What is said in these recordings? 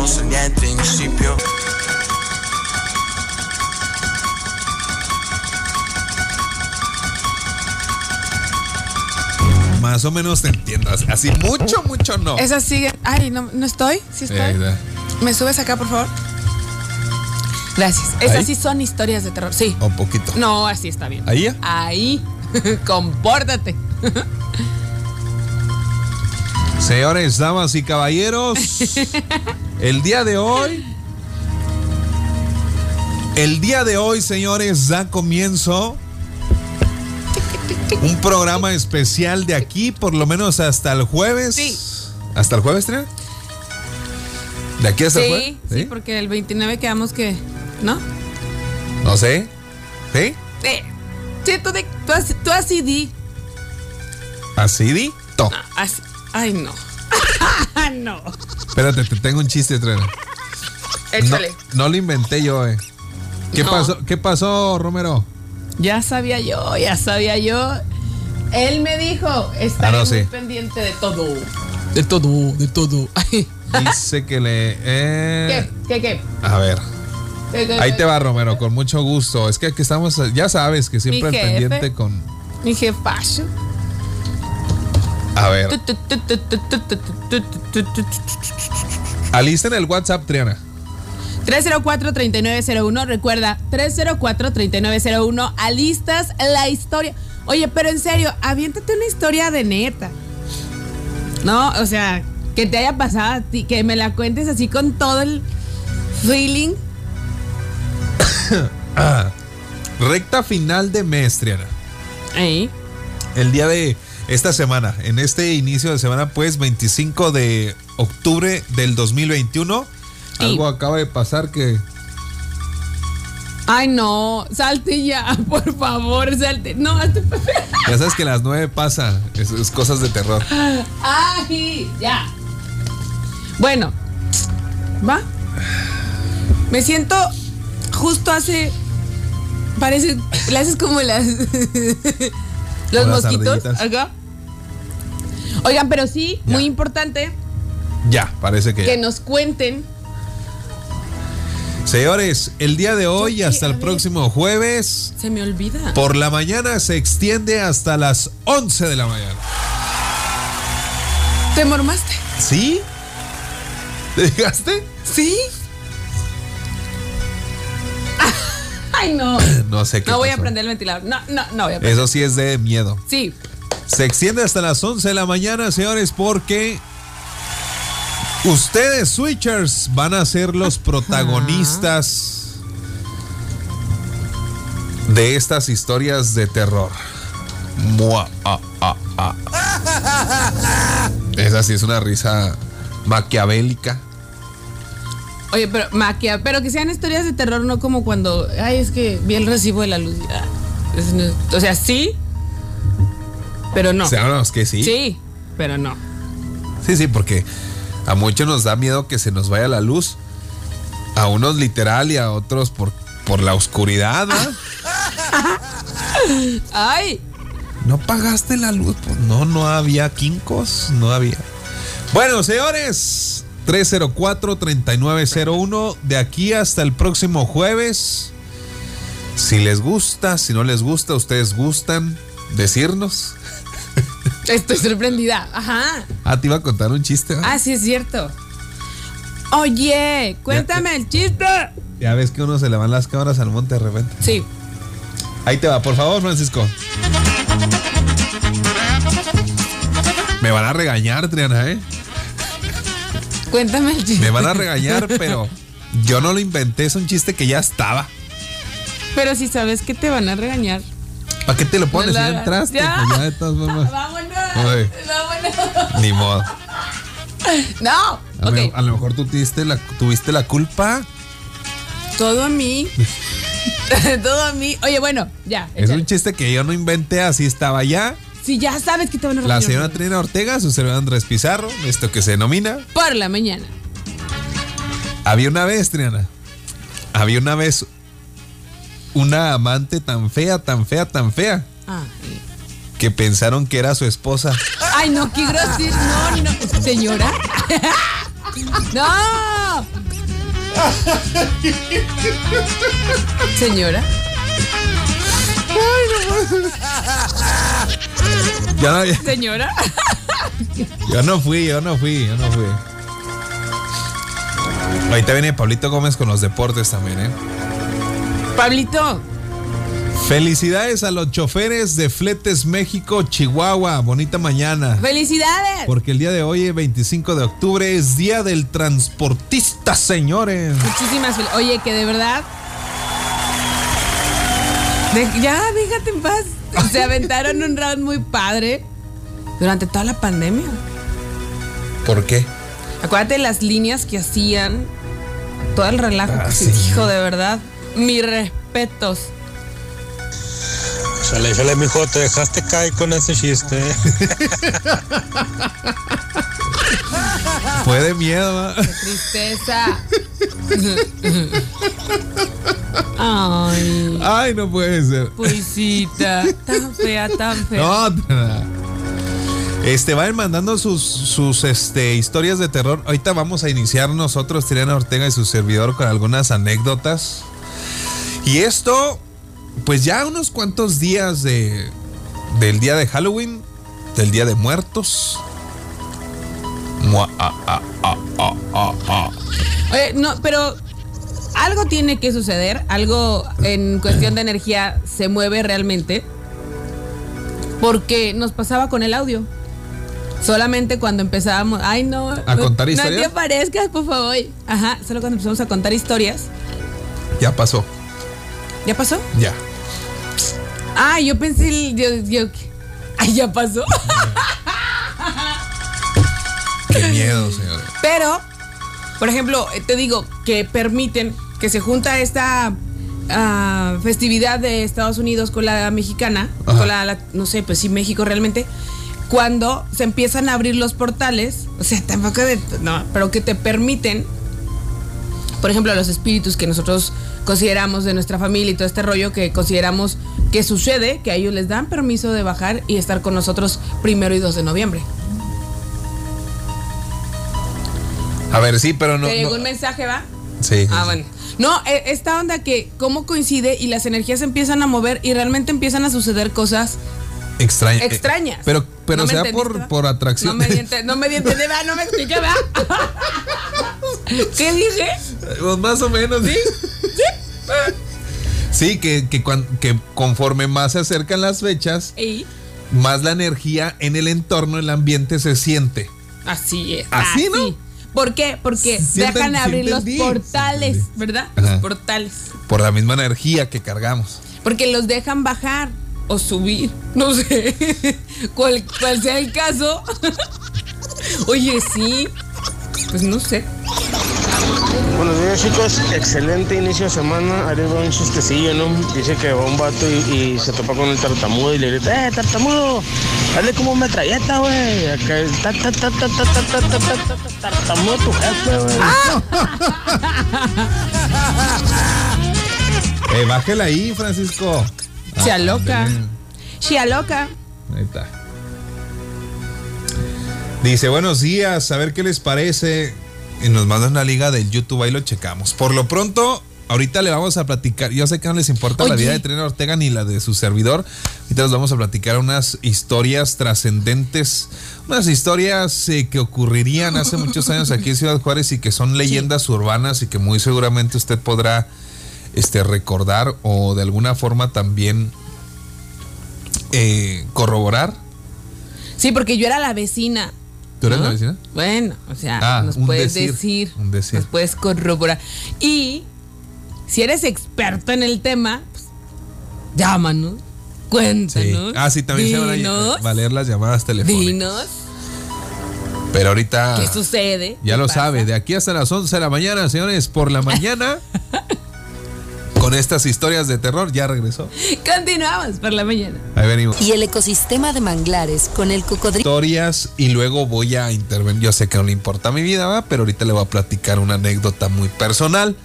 yo soñé al principio. Más o menos te entiendo. Así mucho, mucho no. Esa sigue. Ay, no, no estoy. Sí estoy. ¿Me subes acá, por favor? Gracias. Esas ¿Ahí? sí son historias de terror. Sí. Un poquito. No, así está bien. ¿Ahí ya? Ahí. Compórtate. Señores, damas y caballeros, el día de hoy, el día de hoy, señores, da comienzo un programa especial de aquí, por lo menos hasta el jueves. Sí. ¿Hasta el jueves, Triana? ¿De aquí hasta el Sí, jueves? sí, porque el 29 quedamos que. ¿No? No sé. ¿Sí? Eh, sí, tú, de- tú, así, tú así di. Así di. To. Así. Ay, no. no. Espérate, te tengo un chiste, Triana. No, Échale. no lo inventé yo, eh. ¿Qué No. pasó? ¿Qué pasó, Romero? Ya sabía yo, ya sabía yo. Él me dijo, estaré Ah, no, muy sí. pendiente de todo. De todo, de todo. Ay, Dice que le. eh, ¿Qué? ¿Qué? ¿Qué? A ver. ¿Qué, qué, Ahí qué? te va, Romero, con mucho gusto. Es que aquí estamos, ya sabes que siempre al pendiente con. Mi jefacho. A ver, alisten el WhatsApp, Triana. 304-3901, recuerda, 304-3901, alistas la historia. Oye, pero en serio, aviéntate una historia de neta. No, o sea, que te haya pasado a ti, que me la cuentes así con todo el feeling. Recta final de mes, Triana. El día de esta semana, en este inicio de semana, pues 25 de octubre del 2021. Sí. Algo acaba de pasar que. Ay, no, salte ya, por favor, salte. No, hazte pa- Ya sabes que a las 9 pasa. Es, es cosas de terror. Ay, ya. Bueno, va. Me siento justo hace. Parece. Le haces como las. los mosquitos. ardillitas. Acá. Oigan, pero sí, Ya. muy importante Ya, parece que. ya. que nos cuenten. Señores, el día de hoy Yo hasta el ver. próximo jueves. Se me olvida. Por la mañana se extiende hasta las 11 de la mañana. ¿Te mormaste? ¿Sí? ¿Te dejaste? ¿Sí? Ay, no. No sé qué. No voy a prender el ventilador. No, no, no voy a prender. Eso sí es de miedo. Sí. Se extiende hasta las 11 de la mañana, señores, porque ustedes, Switchers, van a ser los protagonistas de estas historias de terror. Mua, ah, ah, ah. Esa sí es una risa maquiavélica. Oye, pero maquia, pero que sean historias de terror, no como cuando, ay, es que vi el recibo de la luz. Ah, es- o sea, sí, pero no. Sabemos que sí. Sí, pero no. Sí, sí, porque a muchos nos da miedo que se nos vaya la luz. A unos literal y a otros por, por la oscuridad. ¿no? Ay, ¿No pagaste la luz? Pues no, no había quincos, no había. Bueno, señores, 304-3901, de aquí hasta el próximo jueves. Si les gusta, si no les gusta, ustedes gustan decirnos. Estoy sorprendida. Ajá. Ah, te iba a contar un chiste. ¿verdad? Ah, sí es cierto. Oye, cuéntame el chiste. Ya ves que uno se le van las cámaras al monte de repente. Sí. Ahí te va, por favor, Francisco. Me van a regañar, Triana, ¿eh? Cuéntame el chiste. Me van a regañar, pero yo no lo inventé, es un chiste que ya estaba. Pero si sabes que te van a regañar. ¿Para qué te lo pones? No lo Ya entraste, Ya. pues ya de todas formas. Vámonos. Oye. Vámonos. Ni modo. No. A, lo- a lo mejor tú tuviste la, tuviste la culpa. Todo a mí. Todo a mí. Oye, bueno, ya. Es échale. un chiste que yo no inventé, así estaba ya. Si ya sabes que te van a La señora Trina Ortega, su servidor Andrés Pizarro, esto que se denomina. Por la mañana. Había una vez, Triana. Había una vez una amante tan fea, tan fea, tan fea, Ah. Que pensaron que era su esposa. Ay, no, qué grosero. No, no. Señora. No. Señora. Ya no, ya- Señora. yo no fui, yo no fui, yo no fui. Ahorita viene Pablito Gómez con los deportes también, ¿eh? Pablito. Felicidades a los choferes de Fletes México, Chihuahua. Bonita mañana. ¡Felicidades! Porque el día de hoy, 25 de octubre, es Día del Transportista, señores. Muchísimas fel- Oye, que de verdad. de- ya, déjate en paz. Se aventaron un round muy padre durante toda la pandemia. ¿Por qué? Acuérdate de las líneas que hacían. Todo el relajo Ah, que se dijo, de verdad. Mis respetos. Chale, chale, mijo, te dejaste caer con ese chiste. Fue de miedo, ¿va? Qué tristeza. Ay, Ay, no puede ser. puisita. Tan fea, tan fea. No, este, vayan mandando sus, sus este, historias de terror. Ahorita vamos a iniciar nosotros, Triana Ortega y su servidor, con algunas anécdotas. Y esto, pues ya unos cuantos días de, del día de Halloween, del día de muertos. Mua, ah, ah, ah, ah, ah, ah. Oye, no, pero algo tiene que suceder, algo en cuestión de energía se mueve realmente, porque nos pasaba con el audio. Solamente cuando empezábamos, ay no, ¿A contar no historias? te aparezcas, por favor. Ajá, solo cuando empezamos a contar historias. Ya pasó, ¿Ya pasó? ya. Ah, yo pensé, el- yo, yo, ay, ya pasó. Qué miedo, señores. Pero, por ejemplo, te digo que permiten que se junta esta ah, festividad de Estados Unidos con la mexicana, Ajá. con la, la- no sé, pues sí, México realmente, cuando se empiezan a abrir los portales, o sea, tampoco de, no, pero que te permiten, por ejemplo, los espíritus que nosotros consideramos de nuestra familia y todo este rollo que consideramos que sucede, que a ellos les dan permiso de bajar y estar con nosotros primero y 2 de noviembre. A ver, sí, pero no. ¿Te llegó no- un mensaje, va? Sí. Ah, bueno. No, e- esta onda que cómo coincide y las energías se empiezan a mover y realmente empiezan a suceder cosas Extraña. extrañas. Eh, Pero, pero ¿No me sea por, por atracción. No me di ente- no me di a entender, va, no me expliqué, va. ¿Qué dije? Pues más o menos, sí. Sí, que, que, conforme más se acercan las fechas, Y más la energía en el entorno, el ambiente se siente. así es. Así, ¿no? ¿Por qué? Porque Sí dejan sí abrir los entendí, portales, sí ¿verdad? Ajá. Los portales. Por la misma energía que cargamos. Porque los dejan bajar o subir. No sé. cual, cual sea el caso. Oye, sí. Pues no sé. Buenos días chicos, excelente inicio de semana. Ari va un chistecillo, ¿no? Dice que va un vato y, se topa con el tartamudo y le grita, ¡eh, tartamudo! Dale como metralleta, güey. Tartamudo tu jefe, güey. eh, bájela ahí, Francisco. Se aloca. Se aloca. Ahí está. Dice, buenos días, a ver qué les parece y nos manda una liga del YouTube, ahí lo checamos. Por lo pronto, ahorita le vamos a platicar. Yo sé que no les importa la vida de Trina Ortega ni la de su servidor. Ahorita les vamos a platicar unas historias trascendentes. Unas historias eh, que ocurrirían hace muchos años aquí en Ciudad Juárez y que son leyendas urbanas y que muy seguramente usted podrá este, recordar o de alguna forma también eh, corroborar. Sí, porque yo era la vecina. ¿Tú eres ¿no? la vecina? Bueno, o sea, Ah, nos puedes decir, decir, un decir. nos puedes corroborar. Y si eres experto en el tema, pues, llámanos, Sí. cuéntanos. Ah, sí, también se van a valer las llamadas telefónicas. dinos Pero ahorita qué sucede. ya qué lo pasa. sabe, de aquí hasta las 11 de la mañana, señores, por la mañana, con estas historias de terror, ya regresó. Continuamos por la mañana. Ahí venimos. Y el ecosistema de manglares con el cocodrilo. Historias y luego voy a intervenir. Yo sé que no le importa mi vida, ¿va? pero ahorita le voy a platicar una anécdota muy personal.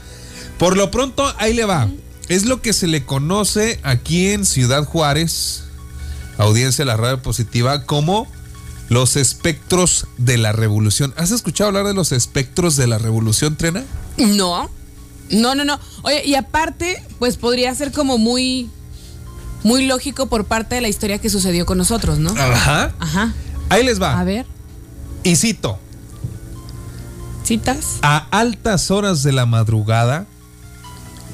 Por lo pronto, ahí le va. Es lo que se le conoce aquí en Ciudad Juárez, audiencia de la radio positiva, como los espectros de la revolución. ¿Has escuchado hablar de los espectros de la revolución, Trena? No, No, no, no. Oye, y aparte, pues podría ser como muy, muy lógico por parte de la historia que sucedió con nosotros, ¿no? Ajá. Ajá. Ahí les va. A ver, Y cito. citas. A altas horas de la madrugada,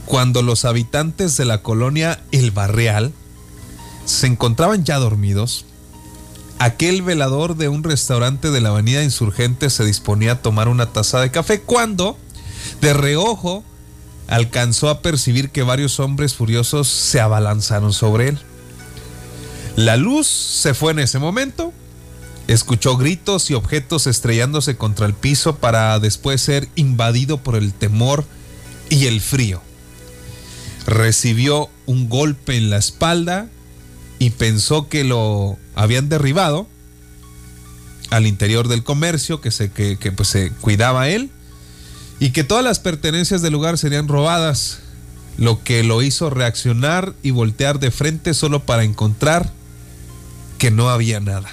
cuando los habitantes de la colonia El Barreal se encontraban ya dormidos, aquel velador de un restaurante de la avenida Insurgente se disponía a tomar una taza de café cuando, de reojo, alcanzó a percibir que varios hombres furiosos se abalanzaron sobre él. La luz se fue en ese momento Escuchó gritos y objetos estrellándose contra el piso para después ser invadido por el temor y el frío. Recibió un golpe en la espalda y pensó que lo habían derribado al interior del comercio que se, que, pues, se cuidaba él y que todas las pertenencias del lugar serían robadas, lo que lo hizo reaccionar y voltear de frente solo para encontrar que no había nada.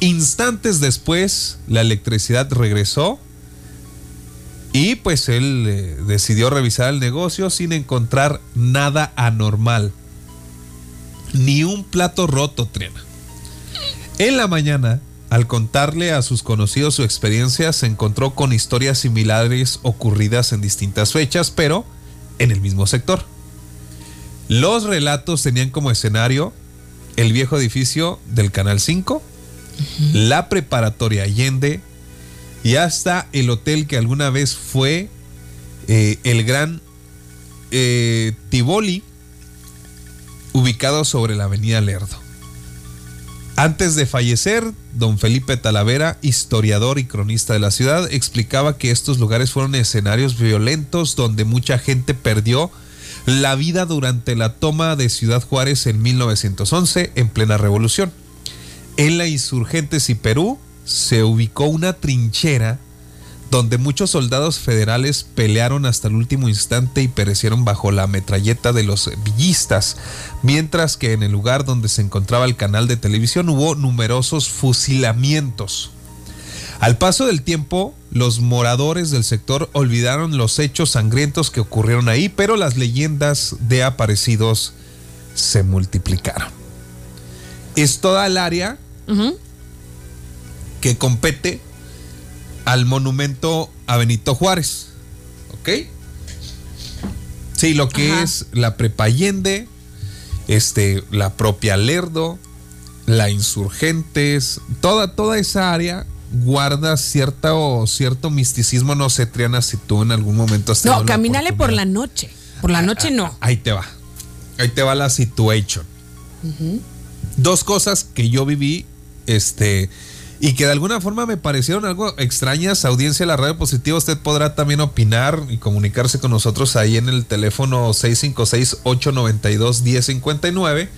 Instantes después, la electricidad regresó y pues él eh, decidió revisar el negocio sin encontrar nada anormal. Ni un plato roto, Triana. En la mañana, al contarle a sus conocidos su experiencia, se encontró con historias similares ocurridas en distintas fechas, pero en el mismo sector. Los relatos tenían como escenario el viejo edificio del Canal 5, la preparatoria Allende y hasta el hotel que alguna vez fue eh, el gran eh, Tivoli, ubicado sobre la avenida Lerdo. Antes de fallecer, don Felipe Talavera, historiador y cronista de la ciudad, explicaba que estos lugares fueron escenarios violentos donde mucha gente perdió la vida durante la toma de Ciudad Juárez en 1911 en plena revolución. En la Insurgentes y Perú se ubicó una trinchera donde muchos soldados federales pelearon hasta el último instante y perecieron bajo la metralleta de los villistas, mientras que en el lugar donde se encontraba el canal de televisión hubo numerosos fusilamientos. Al paso del tiempo, los moradores del sector olvidaron los hechos sangrientos que ocurrieron ahí, pero las leyendas de aparecidos se multiplicaron. Es toda el área que compete al monumento a Benito Juárez. ¿Ok? Sí, lo que Ajá. es la Prepa Allende, este, la propia Lerdo, la Insurgentes, toda, toda esa área guarda cierta o cierto misticismo. No sé, Triana, si tú en algún momento has tenido No, la camínale por la noche. Por la noche no. Ahí te va. Ahí te va la situation. Dos cosas que yo viví, este, y que de alguna forma me parecieron algo extrañas. Audiencia de la radio positiva, usted podrá también opinar y comunicarse con nosotros ahí en el teléfono 656-892-1059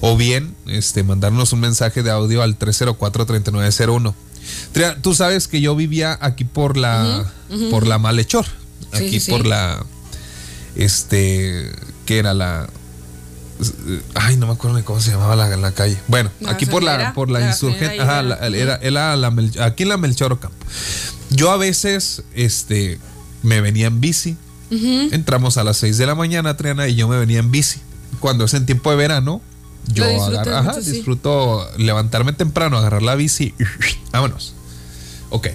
o bien este, mandarnos un mensaje de audio al 304-3901. Tria, Tú sabes que yo vivía aquí por la, por la Malhechor, aquí sí, sí. por la, este, ¿qué era la? Ay, no me acuerdo ni cómo se llamaba la, la calle. Bueno, La aquí por la, por la la insurgente, ajá, era. era, la aquí en la Melchor Ocampo. Yo a veces, este, me venía en bici. Entramos a las 6 de la mañana, Triana, y yo me venía en bici. Cuando es en tiempo de verano, yo ajá, mucho, sí. disfruto levantarme temprano, agarrar la bici y vámonos. Ok.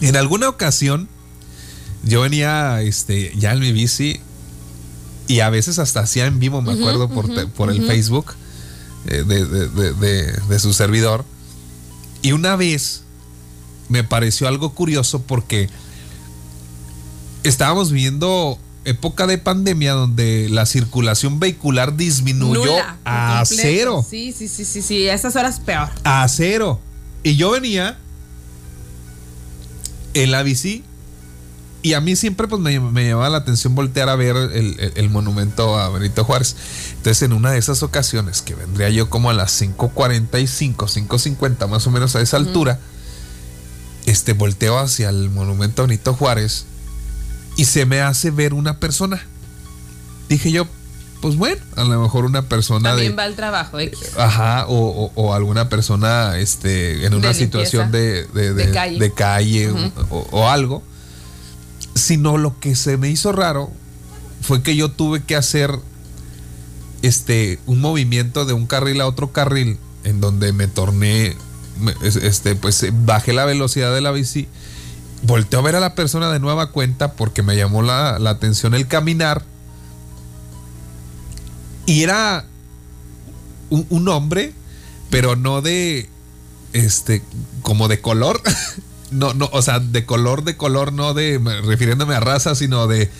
En alguna ocasión, yo venía este, ya en mi bici y a veces hasta hacía en vivo, me acuerdo, por, por el Facebook eh, de, de- de- de- su servidor. Y una vez me pareció algo curioso porque estábamos viviendo época de pandemia donde la circulación vehicular disminuyó Nula, a completo. cero. Sí, sí, sí, sí, sí. A esas horas peor. A cero. Y yo venía en la bici y a mí siempre pues me, me llamaba la atención voltear a ver el, el- el monumento a Benito Juárez. Entonces en una de esas ocasiones que vendría yo como a las 5.45, 5.50 más o menos a esa altura, este volteo hacia el monumento a Benito Juárez y se me hace ver una persona. Dije yo, pues bueno, a lo mejor una persona de... También va al trabajo, X. Ajá, o, o- o alguna persona este, en una De situación de, de- De calle. calle, o, o algo. Sino lo que se me hizo raro fue que yo tuve que hacer este un movimiento de un carril a otro carril en donde me torné este pues eh, bajé la velocidad de la bici volteo a ver a la persona de nueva cuenta porque me llamó la, la atención el caminar y era un, un hombre pero no de este como de color no no o sea de color de color no de me- refiriéndome a raza sino de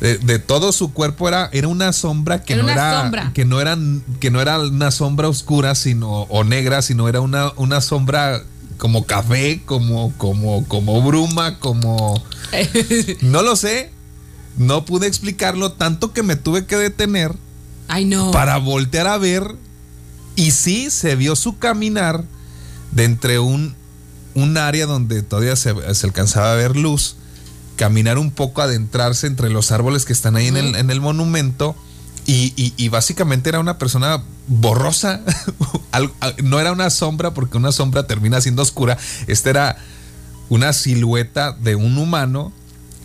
de, de todo su cuerpo era, era una sombra que Era no era sombra. que no era que no era una sombra oscura sino o negra sino era una, una sombra como café como como como bruma como no lo sé no pude explicarlo tanto que me tuve que detener Ay, no. para voltear a ver y sí se vio su caminar de entre un, un área donde todavía se, se alcanzaba a ver luz, caminar un poco, adentrarse entre los árboles que están ahí en, el, en el monumento y, y- y básicamente era una persona borrosa, no era una sombra porque una sombra termina siendo oscura, esta era una silueta de un humano,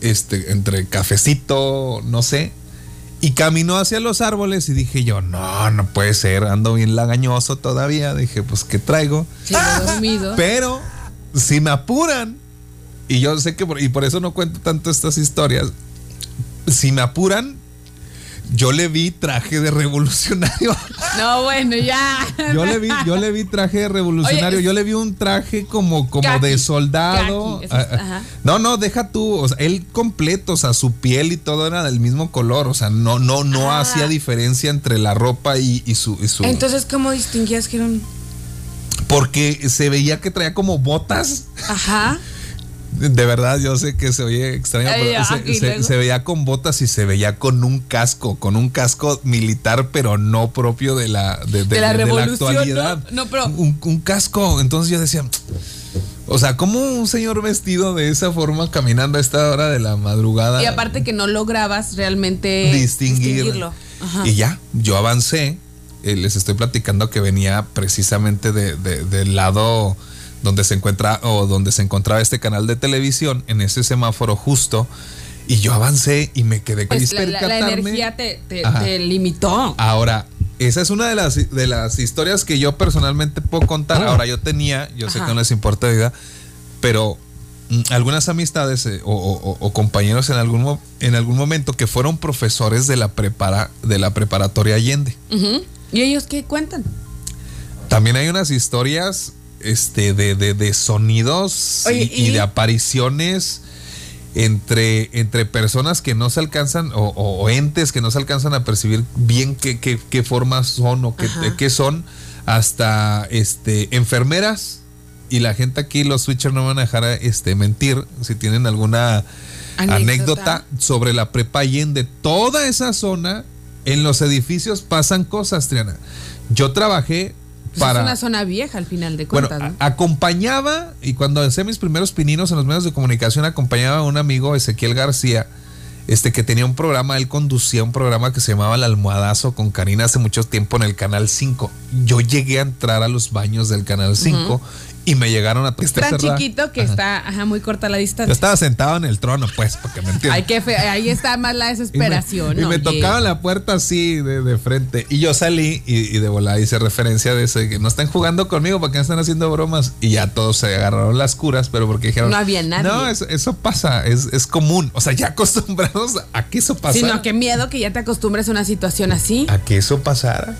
este, entre cafecito, no sé, y caminó hacia los árboles y dije yo, no, no puede ser, ando bien lagañoso todavía. Dije, pues, ¿qué traigo? Quedó dormido. Pero si me apuran, y yo sé que, por, y por eso no cuento tanto estas historias, si me apuran, yo le vi traje de revolucionario. No, bueno, ya. Yo le vi, yo le vi traje de revolucionario, Oye, yo le vi un traje como, como Kaki, de soldado. kaki, eso es- Ah, ah. No, no, deja tú, o sea, él completo, o sea, su piel y todo era del mismo color, o sea, no, no, no Ah. hacía diferencia entre la ropa y, y su, y su- Entonces, ¿cómo distinguías que era un.? Porque se veía que traía como botas. Ajá. De verdad, yo sé que se oye extraño, Ay, pero se, aquí se- veía con botas y se veía con un casco, con un casco militar, pero no propio de la, de, de- De la de actualidad. ¿no? No, pero- Un, un casco. Entonces yo decía, o sea, ¿cómo un señor vestido de esa forma caminando a esta hora de la madrugada? Y aparte que no lograbas realmente distinguir. distinguirlo. Y ya, yo avancé. Eh, les estoy platicando que venía precisamente de- de- del lado donde se encuentra o donde se encontraba este canal de televisión, en ese semáforo justo. Y yo avancé y me quedé con Pues la, la- la percatarme. energía te, te- Ajá. te limitó. Ahora, esa es una de las, de las historias que yo personalmente puedo contar. Ahora, yo tenía, yo sé que no les importa vida, pero mm, algunas amistades eh, o, o- o compañeros en algún, en algún momento que fueron profesores de la, prepara, de la preparatoria Allende. Ujú. ¿Y ellos qué cuentan? También hay unas historias este, de, de- de sonidos Oye, y, y y- de apariciones entre, entre personas que no se alcanzan o, o- o entes que no se alcanzan a percibir bien qué, qué- qué formas son o qué, qué son, hasta este, enfermeras. Y la gente aquí, los switchers no van a dejar este, mentir si tienen alguna Anécdota. anécdota sobre la prepa Allende. Toda esa zona, en los edificios pasan cosas, Triana. Yo trabajé Pues para... Es una zona vieja al final de Bueno, cuentas, ¿no? acompañaba, y cuando hacía mis primeros pininos en los medios de comunicación, acompañaba a un amigo, Ezequiel García, este que tenía un programa, él conducía un programa que se llamaba El Almohadazo con Karina hace mucho tiempo en el Canal 5. Yo llegué a entrar a los baños del Canal 5 y me llegaron a... Es tan cerrada. chiquito que Ajá. está ajá, muy corta la Yo distancia. estaba sentado en el trono, pues, porque me entiendes. Ay, qué fe- ahí está más la Y me, desesperación. y me oye. tocaban la puerta así de, de frente. Y yo salí y, y de volada hice referencia de eso, de que no están jugando conmigo, ¿para qué me están haciendo bromas? Y ya todos se agarraron las curas, pero porque dijeron... No había nadie. No, eso, eso pasa, es, es común. O sea, ya acostumbrados a que eso pasara. Sino qué miedo que ya te acostumbres a una situación así. A que eso pasara.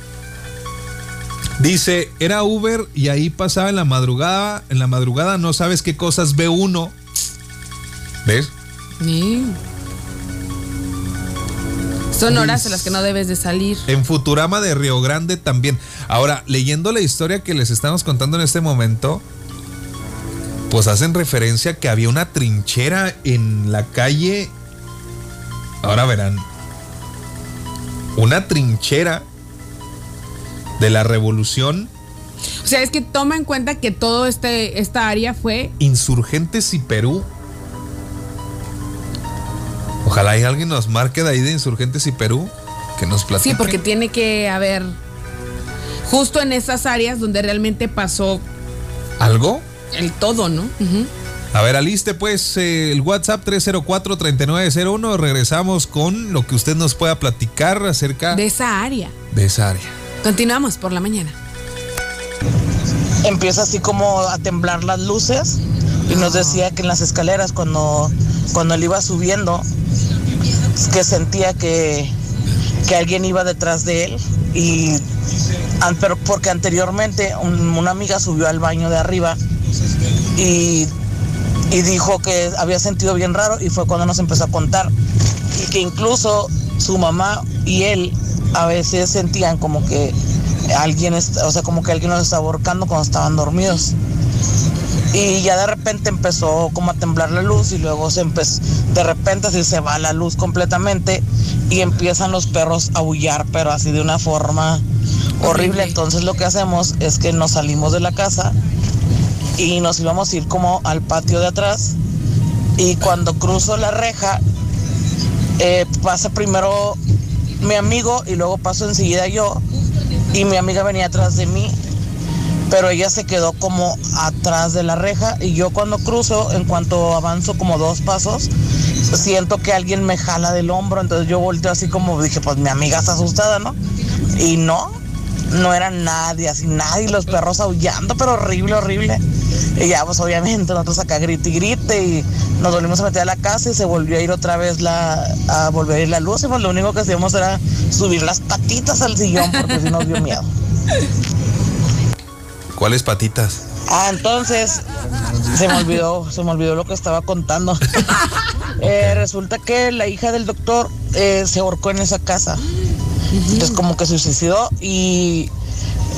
Dice, era Uber y ahí pasaba en la madrugada. En la madrugada no sabes qué cosas ve uno. ¿Ves? Sí. Son horas en las que no debes de salir. En Futurama de Río Grande también. Ahora, leyendo la historia que les estamos contando en este momento, pues hacen referencia que había una trinchera en la calle. Ahora verán. Una trinchera de la revolución O sea, es que toma en cuenta que todo este esta área fue Insurgentes y Perú. Ojalá y alguien nos marque de ahí de Insurgentes y Perú. Que nos platique. sí, porque tiene que haber justo en esas áreas donde realmente pasó ¿Algo? el todo, ¿no? A ver, aliste pues eh, el WhatsApp 304-3901. Regresamos con lo que usted nos pueda platicar acerca De esa área. de esa área. Continuamos por la mañana. empieza así como a temblar las luces y nos decía que en las escaleras cuando, cuando él iba subiendo que sentía que, que alguien iba detrás de él y pero porque anteriormente un- una amiga subió al baño de arriba y, y dijo que había sentido bien raro y fue cuando nos empezó a contar y que incluso su mamá y él a veces sentían como que alguien, o sea, como que alguien los estaba ahorcando cuando estaban dormidos. Y ya de repente empezó como a temblar la luz y luego se empezó, de repente así se va la luz completamente y empiezan los perros a aullar, pero así de una forma horrible. Horrible. Entonces lo que hacemos es que nos salimos de la casa y nos íbamos a ir como al patio de atrás y cuando cruzo la reja eh, pasa primero mi amigo y luego paso enseguida yo y mi amiga venía atrás de mí pero ella se quedó como atrás de la reja y yo cuando cruzo, en cuanto avanzo como dos pasos, siento que alguien me jala del hombro, entonces yo volteo así como dije, pues mi amiga está asustada, ¿no? Y no, no era nadie, así nadie, los perros aullando, pero horrible, horrible. Y ya, pues obviamente nosotros acá grite y grite y nos volvimos a meter a la casa y se volvió a ir otra vez la, a volver a ir la luz y pues lo único que hacíamos era subir las patitas al sillón porque si nos dio miedo. ¿Cuáles patitas? Ah, entonces se me olvidó, se me olvidó lo que estaba contando. Eh, resulta que la hija del doctor eh, se ahorcó en esa casa. Entonces como que se suicidó y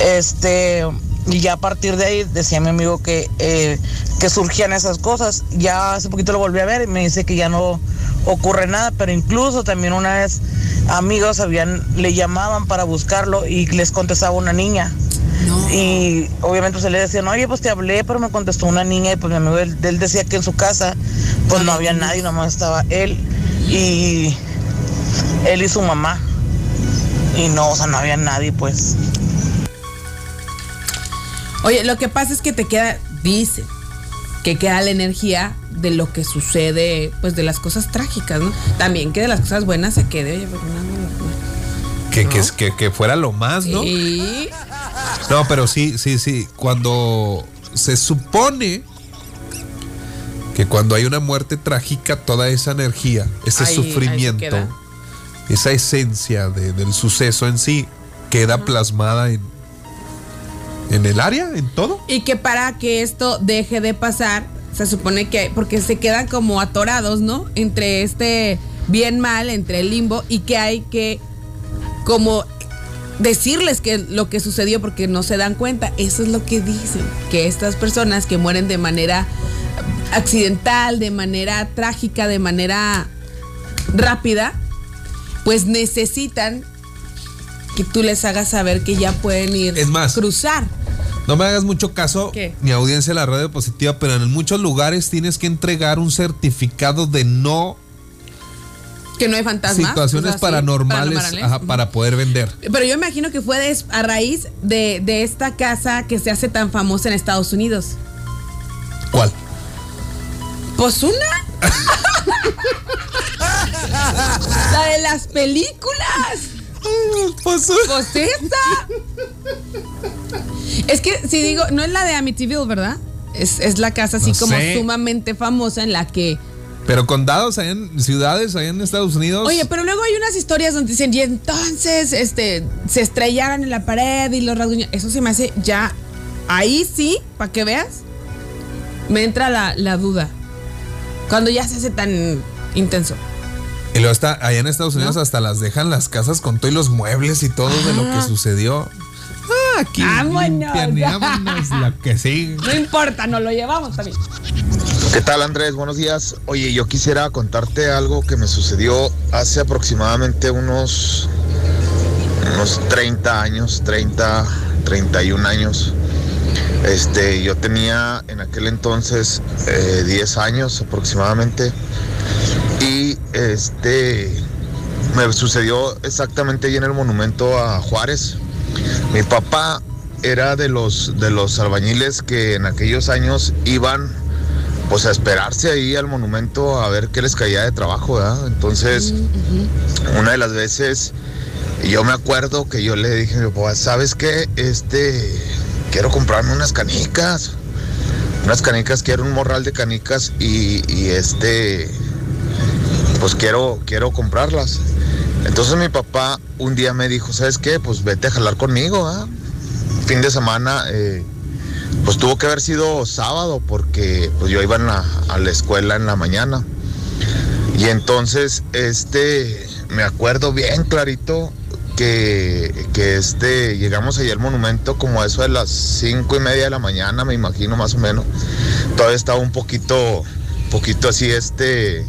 este y ya a partir de ahí decía mi amigo que, eh, que surgían esas cosas. Ya hace poquito lo volví a ver y me dice que ya no ocurre nada, pero incluso también una vez amigos habían, le llamaban para buscarlo y les contestaba una niña. Y obviamente se le decían, oye, pues te hablé, pero me contestó una niña y pues mi amigo, él, él decía que en su casa pues no había nadie, nomás estaba él y él y su mamá. Y no, o sea, no había nadie, pues. Oye, lo que pasa es que te queda, dice, que queda la energía de lo que sucede, pues de las cosas trágicas, ¿no? También que de las cosas buenas se quede, oye, Fernando. Que, que, que, que fuera lo más, ¿no? Sí. No, pero sí, sí, sí. Cuando se supone que cuando hay una muerte trágica, toda esa energía, ese Ahí- sufrimiento, esa esencia de- del suceso en sí, queda plasmada en, en el área, en todo. Y que para que esto deje de pasar, se supone que, porque se quedan como atorados, ¿no? Entre este bien mal, entre el limbo, y que hay que como decirles que lo que sucedió porque no se dan cuenta. Eso es lo que dicen, que estas personas que mueren de manera accidental, de manera trágica, de manera rápida, pues necesitan que tú les hagas saber que ya pueden ir Es más, cruzar. No me hagas mucho caso, ¿Qué? ni audiencia de la radio positiva, pero en muchos lugares tienes que entregar un certificado de no Que no hay fantasmas. situaciones o sea, sí, paranormales, paranormales. ajá, para poder vender. Pero yo imagino que fue a raíz de, de esta casa que se hace tan famosa en Estados Unidos. ¿Cuál? Pues una. La de las películas. Pues, Pues esa. Es que si digo, no es la de Amityville, ¿verdad? Es, es la casa así No como sé. sumamente famosa en la que. pero condados allá en ciudades, allá en Estados Unidos. Oye, pero luego hay unas historias donde dicen, y entonces este, se estrellaron en la pared y los rasguños. Eso se me hace ya. Ahí sí, para que veas, me entra la, la duda. Cuando ya se hace tan intenso. Y luego está, allá en Estados Unidos ¿No? hasta las dejan las casas con todos los muebles y todo de lo que Ajá. sucedió. Ah, aquí Vámonos. lo que sigue. No importa, nos lo llevamos también. ¿Qué tal Andrés? Buenos días. Oye, yo quisiera contarte algo que me sucedió hace aproximadamente unos, unos 30 años, 30, 31 años. Este, yo tenía en aquel entonces eh, 10 años aproximadamente este me sucedió exactamente ahí en el monumento a Juárez. Mi papá era de los de los albañiles que en aquellos años iban pues a esperarse ahí al monumento a ver qué les caía de trabajo, ¿verdad? Entonces, una de las veces, yo me acuerdo que yo le dije, pues, ¿sabes qué? Este, quiero comprarme unas canicas. Unas canicas, quiero un morral de canicas y, y este, pues quiero, quiero comprarlas. Entonces mi papá un día me dijo, ¿sabes qué? Pues vete a jalar conmigo, ¿ah? Fin de semana, eh, pues tuvo que haber sido sábado porque pues yo iba a la escuela en la mañana. Y entonces, este, me acuerdo bien clarito que, que este, llegamos allá al monumento como eso de las cinco y media de la mañana, me imagino más o menos. Todavía estaba un poquito, poquito así, este,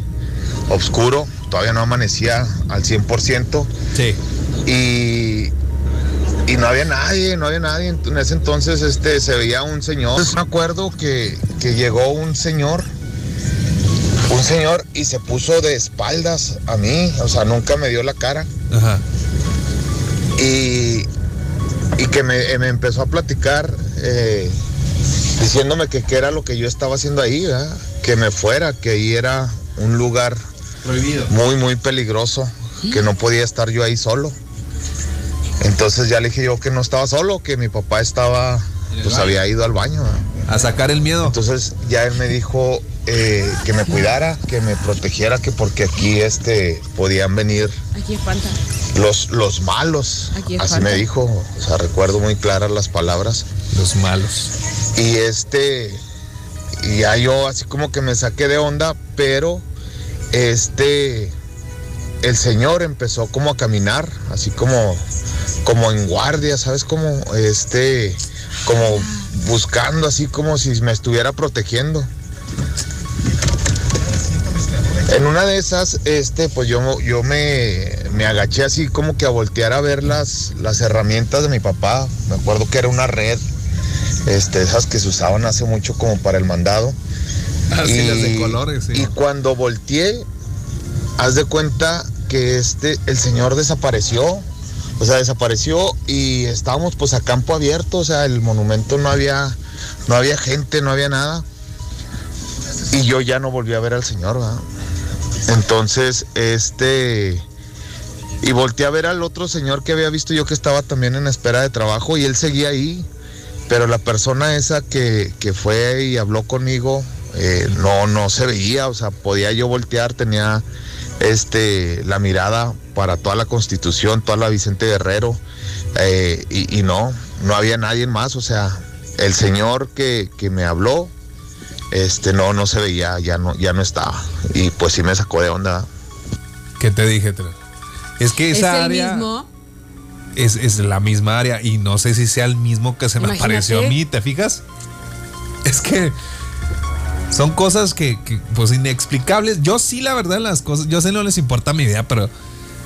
oscuro, todavía no amanecía al 100%. Sí. Y, y no había nadie, no había nadie. En ese entonces este, se veía un señor. Me acuerdo que, que llegó un señor, un señor y se puso de espaldas a mí, o sea, nunca me dio la cara. Ajá. Y, y que me, me empezó a platicar eh, diciéndome que qué era lo que yo estaba haciendo ahí, ¿verdad? que me fuera, que ahí era un lugar Prohibido. muy, muy peligroso, que no podía estar yo ahí solo. Entonces ya le dije yo que no estaba solo, que mi papá estaba, pues baño. había ido al baño. A sacar el miedo. Entonces ya él me dijo eh, que me cuidara, que me protegiera, que porque aquí este podían venir Aquí espanta. los, los malos. Aquí es Así me dijo, o sea, recuerdo muy claras las palabras. Los malos. Y este, y ya yo así como que me saqué de onda, pero este, el señor empezó como a caminar, así como, como en guardia, ¿sabes? Como este, como buscando, así como si me estuviera protegiendo. En una de esas, este, pues yo, yo me, me agaché así como que a voltear a ver las, las herramientas de mi papá. Me acuerdo que era una red, este, esas que se usaban hace mucho como para el mandado. Así las de colores, sí. y cuando volteé, haz de cuenta que este, el señor desapareció. O sea, desapareció y estábamos pues a campo abierto, o sea, el monumento no había, no había gente, no había nada. Y yo ya no volví a ver al señor, ¿verdad? Entonces, este, y volteé a ver al otro señor que había visto yo que estaba también en espera de trabajo y él seguía ahí. Pero la persona esa que, que fue y habló conmigo, eh, no, no se veía, o sea, podía yo voltear, tenía este, la mirada para toda la constitución, toda la Vicente Guerrero, eh, y, y no, no había nadie más, o sea, el señor que, que me habló, este, no, no se veía, ya no, ya no estaba, y pues sí me sacó de onda. ¿Qué te dije? Es que ¿Es esa el área mismo? es, es la misma área y no sé si sea el mismo que se me Imagínate. apareció a mí, ¿te fijas? Es que son cosas que, que, pues inexplicables. Yo sí, la verdad, las cosas, yo sé no les importa mi idea, pero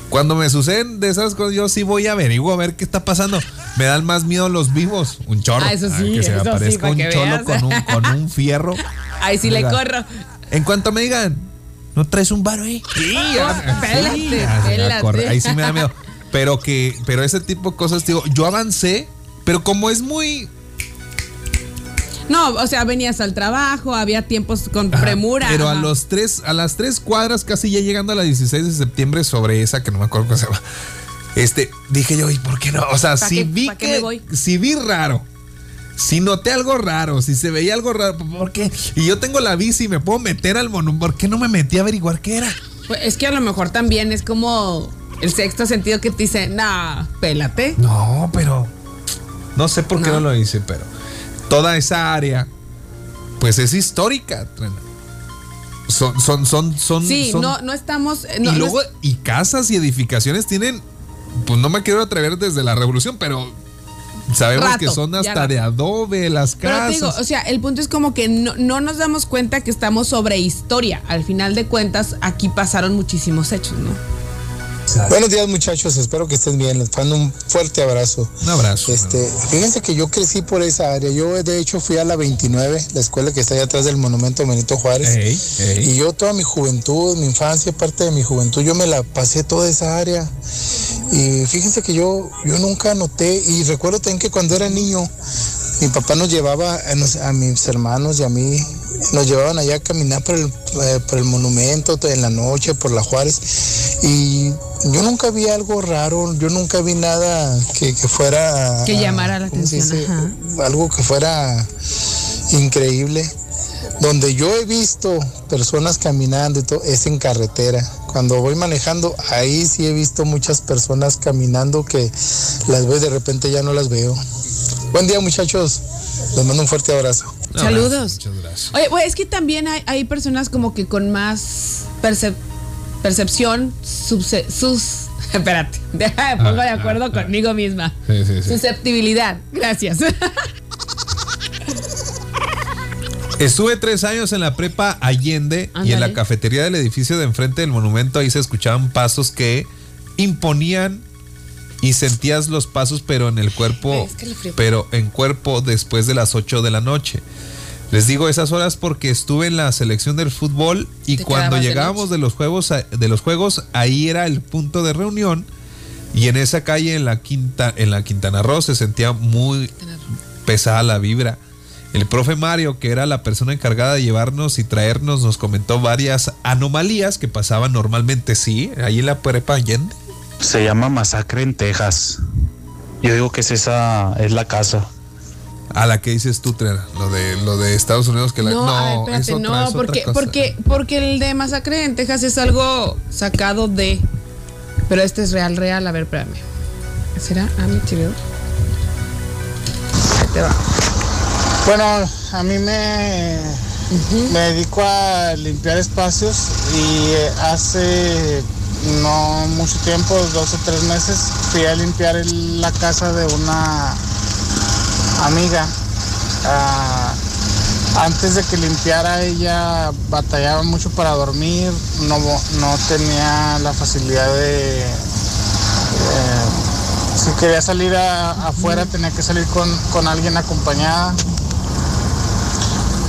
cuando me suceden de esas cosas, yo sí voy a averiguar a ver qué está pasando. Me dan más miedo los vivos, un chorro. Ah, eso sí, que se me sí, aparezca para un que cholo veas. con un, con un fierro. Ahí sí le corro. En cuanto me digan, ¿no traes un varo ahí? Sí, corre. Ahí sí me da miedo. Pero que, pero ese tipo de cosas, digo, yo avancé, pero como es muy. No, o sea, venías al trabajo, había tiempos con Ajá, premura. Pero a los tres, a las tres cuadras, casi ya llegando a la 16 de septiembre, sobre esa que no me acuerdo cómo se llama. Este, dije yo, ¿y por qué no? O sea, ¿Pa si qué- vi que, me voy? si vi raro, si noté algo raro, si se veía algo raro, ¿por qué? Y yo tengo la bici y me puedo meter al monumento, ¿por qué no me metí a averiguar qué era? Pues es que a lo mejor también es como el sexto sentido que te dice, nah, pélate. No, pero no sé por qué no, No. lo hice, pero toda esa área, pues es histórica. Son, son, son, son. Sí, son- no, no estamos. eh, no- y no luego, es- y casas y edificaciones tienen, pues no me quiero atrever desde la revolución, pero sabemos Rato, que son hasta de adobe las pero casas. te digo, o sea, el punto es como que no, no nos damos cuenta que estamos sobre historia. Al final de cuentas, aquí pasaron muchísimos hechos, ¿no? Buenos días muchachos, espero que estén bien. Les mando un fuerte abrazo. Un abrazo. Este, fíjense que yo crecí por esa área. Yo de hecho fui a la 29, la escuela que está allá atrás del monumento Benito Juárez. Y yo toda mi juventud, mi infancia, parte de mi juventud, yo me la pasé toda esa área. Y fíjense que yo, yo nunca noté, y recuerdo también que cuando era niño, mi papá nos llevaba a, nos- a mis hermanos y a mí nos llevaban allá a caminar por el, eh, por el monumento en la noche, por la Juárez. Y yo nunca vi algo raro, yo nunca vi nada que, que fuera... Que llamara la ¿cómo se atención, dice? ajá. Algo que fuera increíble. Donde yo he visto personas caminando y todo es en carretera. Cuando voy manejando, ahí sí he visto muchas personas caminando que las veo y de repente ya no las veo. Buen día muchachos, les mando un fuerte abrazo. Saludos. muchas gracias. Oye, es que también hay, hay personas como que con más percep- percepción, subse- sus... Espérate, deja, me pongo de acuerdo conmigo misma. Sí, sí, sí. Susceptibilidad, gracias. Estuve tres años en la prepa Allende y en la cafetería del edificio de enfrente del monumento ahí se escuchaban pasos que imponían y sentías los pasos pero en el cuerpo, pero en cuerpo después de las 8 de la noche. Les digo esas horas porque estuve en la selección del fútbol y cuando de llegábamos de los juegos de los juegos ahí era el punto de reunión y en esa calle en la quinta en la Quintana Roo se sentía muy pesada la vibra. El profe Mario, que era la persona encargada de llevarnos y traernos, nos comentó varias anomalías que pasaban normalmente, sí, ahí en la prepa Allende. Se llama Masacre en Texas. Yo digo que es esa, es la casa. A la que dices tú, Trena, lo de, lo de Estados Unidos, que la No, ver, espérate, es otra- no, es otra porque, cosa. porque, porque el de Masacre en Texas es algo sacado de. Pero este es real, real. A ver, espérame. ¿Será Amityville? Ahí te va. Bueno, a mí me, me dedico a limpiar espacios y eh, hace no mucho tiempo, dos o tres meses, fui a limpiar el- la casa de una amiga. Ah, antes de que limpiara ella batallaba mucho para dormir, no, no tenía la facilidad de... eh, si quería salir a- afuera tenía que salir con, con alguien acompañada.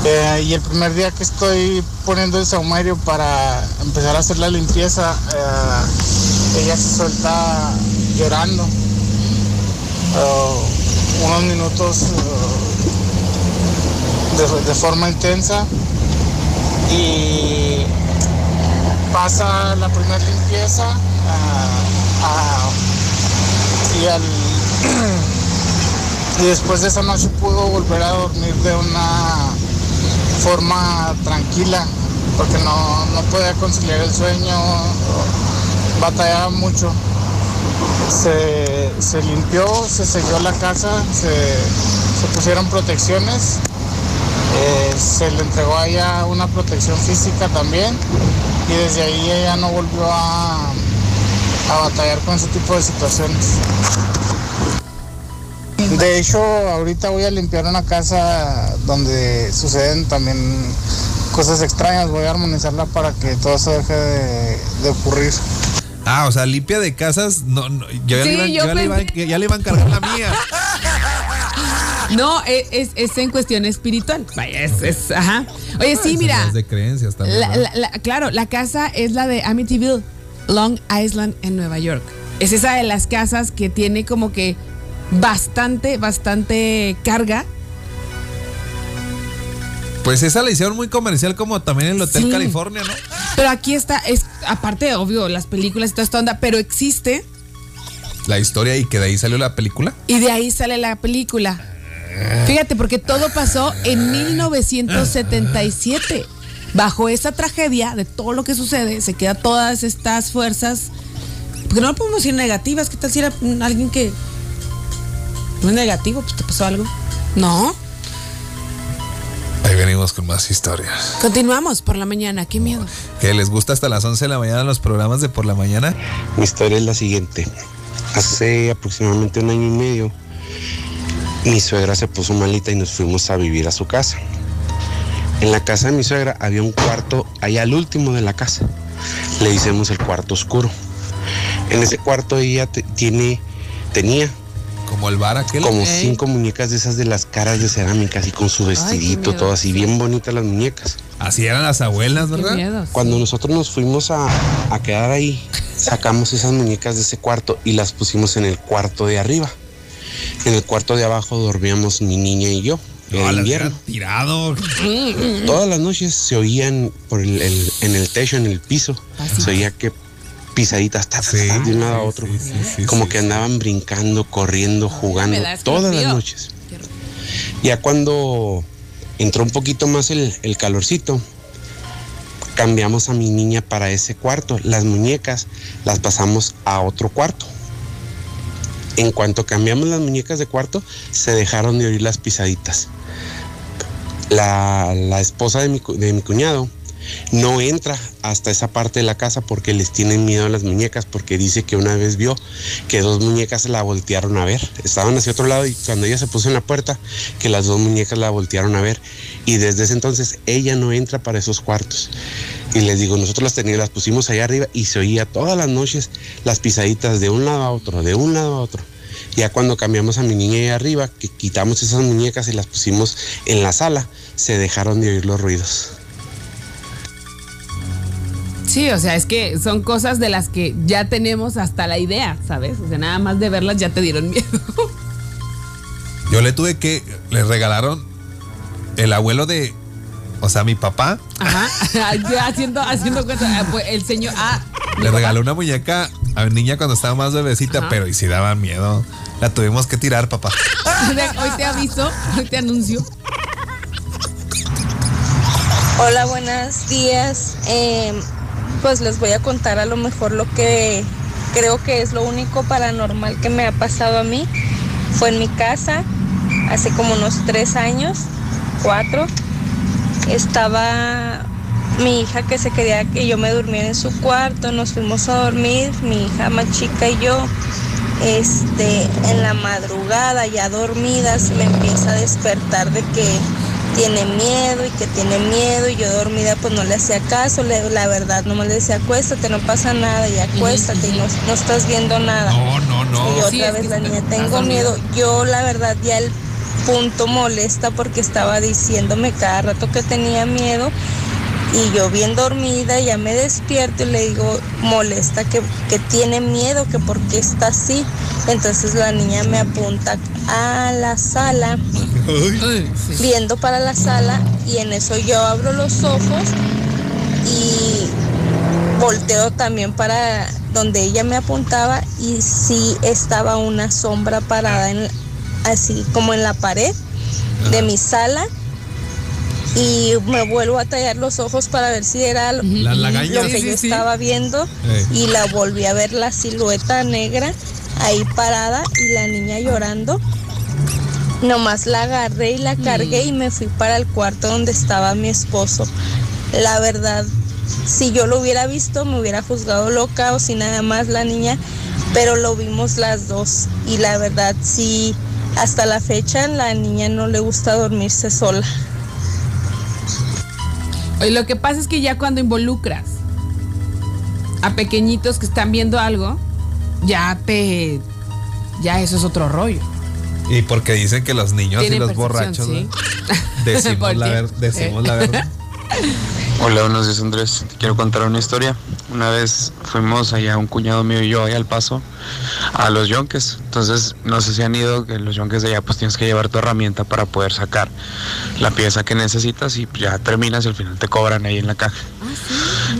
Eh, y el primer día que estoy poniendo el saumerio para empezar a hacer la limpieza, eh, ella se suelta llorando. Eh, unos minutos eh, de, forma intensa. Y pasa la primera limpieza ah, ah, y al y después de esa noche pudo volver a dormir de una forma tranquila porque no, no podía conciliar el sueño batallaba mucho se, se limpió se selló la casa se, se pusieron protecciones eh, se le entregó a ella una protección física también y desde ahí ella no volvió a, a batallar con ese tipo de situaciones. De hecho, ahorita voy a limpiar una casa donde suceden también cosas extrañas. Voy a armonizarla para que todo eso deje de, de ocurrir. Ah, o sea, limpia de casas, no, no, yo ya, Sí, le iba, yo yo ya le ya le a encargar la mía. No, es, es, es en cuestión espiritual. Vaya, es, es- ajá. Oye, sí, mira. Es de creencias también. La- ¿no? la- la- claro, la casa es la de Amityville, Long Island, en Nueva York. Es esa de las casas que tiene como que bastante, bastante carga. Pues esa la hicieron muy comercial como también el Hotel Sí. California, ¿no? Pero aquí está, es aparte, obvio, las películas y toda esta onda, pero existe La historia y que de ahí salió la película. y de ahí sale la película. Fíjate, porque todo pasó en 1977. Bajo esa tragedia de todo lo que sucede, se quedan todas estas fuerzas. Porque no lo podemos decir negativas. ¿Qué tal si era alguien que no es negativo? Pues te pasó algo. No. Venimos con más historias. Continuamos por la mañana. Qué miedo. Que les gusta hasta las 11 de la mañana los programas de por la mañana. Mi historia es la siguiente. Hace aproximadamente un año y medio, mi suegra se puso malita y nos fuimos a vivir a su casa. En la casa de mi suegra había un cuarto allá al último de la casa. Le hicimos el cuarto oscuro. En ese cuarto ella te- tiene, tenía Como el bar aquel. como cinco muñecas de esas de las caras de cerámica, así con su vestidito, miedo. todo así, bien bonitas las muñecas. Así eran las abuelas, ¿verdad? miedo. Cuando nosotros nos fuimos a, a quedar ahí, sacamos esas muñecas de ese cuarto y las pusimos en el cuarto de arriba. En el cuarto de abajo dormíamos mi niña y yo. No, las invierno. hubieran tirado. Todas las noches se oían por el, el- en el techo, en el piso, se oía que pisaditas ta, ta, ta, ta, de un lado a otro. como que andaban brincando, corriendo, jugando, todas las noches. Ya cuando entró un poquito más el, el calorcito, cambiamos a mi niña para ese cuarto. Las muñecas las pasamos a otro cuarto. En cuanto cambiamos las muñecas de cuarto, se dejaron de oír las pisaditas. La, la esposa de mi, de mi cuñado no entra hasta esa parte de la casa porque les tienen miedo a las muñecas, porque dice que una vez vio que dos muñecas la voltearon a ver. Estaban hacia otro lado y cuando ella se puso en la puerta, que las dos muñecas la voltearon a ver. Y desde ese entonces ella no entra para esos cuartos. Y les digo, nosotros las teníamos, las pusimos allá arriba y se oía todas las noches las pisaditas de un lado a otro, de un lado a otro. Ya cuando cambiamos a mi niña ahí arriba, que quitamos esas muñecas y las pusimos en la sala, se dejaron de oír los ruidos. Sí, o sea, es que son cosas de las que ya tenemos hasta la idea, ¿sabes? O sea, nada más de verlas ya te dieron miedo. Yo le tuve que. Le regalaron el abuelo de. O sea, mi papá Ajá. Yo haciendo, haciendo cuenta. ah, pues, El señor. Ah, le regaló una muñeca a mi niña cuando estaba más bebecita, Ajá. pero y si daba miedo. La tuvimos que tirar, papá. hoy te aviso, hoy te anuncio. Hola, buenos días. Eh, pues les voy a contar a lo mejor lo que creo que es lo único paranormal que me ha pasado a mí. Fue en mi casa hace como unos tres años, cuatro. Estaba mi hija que se quería que yo me durmiera en su cuarto. Nos fuimos a dormir, mi hija más chica y yo. Este, en la madrugada, ya dormidas, me empieza a despertar de que tiene miedo y que tiene miedo y yo dormida pues no le hacía caso, le- la verdad no me le decía acuéstate, no pasa nada y acuéstate y no, no estás viendo nada. No, no, no. Y otra vez la niña, tengo miedo. Yo la verdad ya el punto molesta porque estaba diciéndome cada rato que tenía miedo y yo bien dormida ya me despierto y le digo molesta que, que tiene miedo, que por qué está así. Entonces la niña me apunta a la sala viendo para la sala y en eso yo abro los ojos y volteo también para donde ella me apuntaba y sí estaba una sombra parada en, así como en la pared de mi sala y me vuelvo a tallar los ojos para ver si era lo, lagañas. lo que Sí, yo sí. estaba viendo Eh. y la volví a ver la silueta negra ahí parada y la niña llorando. Nomás la agarré y la cargué y me fui para el cuarto donde estaba mi esposo. La verdad, si yo lo hubiera visto, me hubiera juzgado loca o si nada más la niña, pero lo vimos las dos. Y la verdad, sí, hasta la fecha la niña no le gusta dormirse sola. Oye, lo que pasa es que ya cuando involucras a pequeñitos que están viendo algo, ya te. Ya eso es otro rollo. Y porque dicen que los niños y los borrachos sí. ¿no? decimos, ¿Por la, ver- decimos Eh. la verdad. Hola, buenos días Andrés. Te quiero contar una historia. Una vez fuimos allá, un cuñado mío y yo, allá al paso, a los yonques. Entonces, no sé si han ido, que los yonques de allá, pues tienes que llevar tu herramienta para poder sacar la pieza que necesitas y ya terminas y al final te cobran ahí en la caja.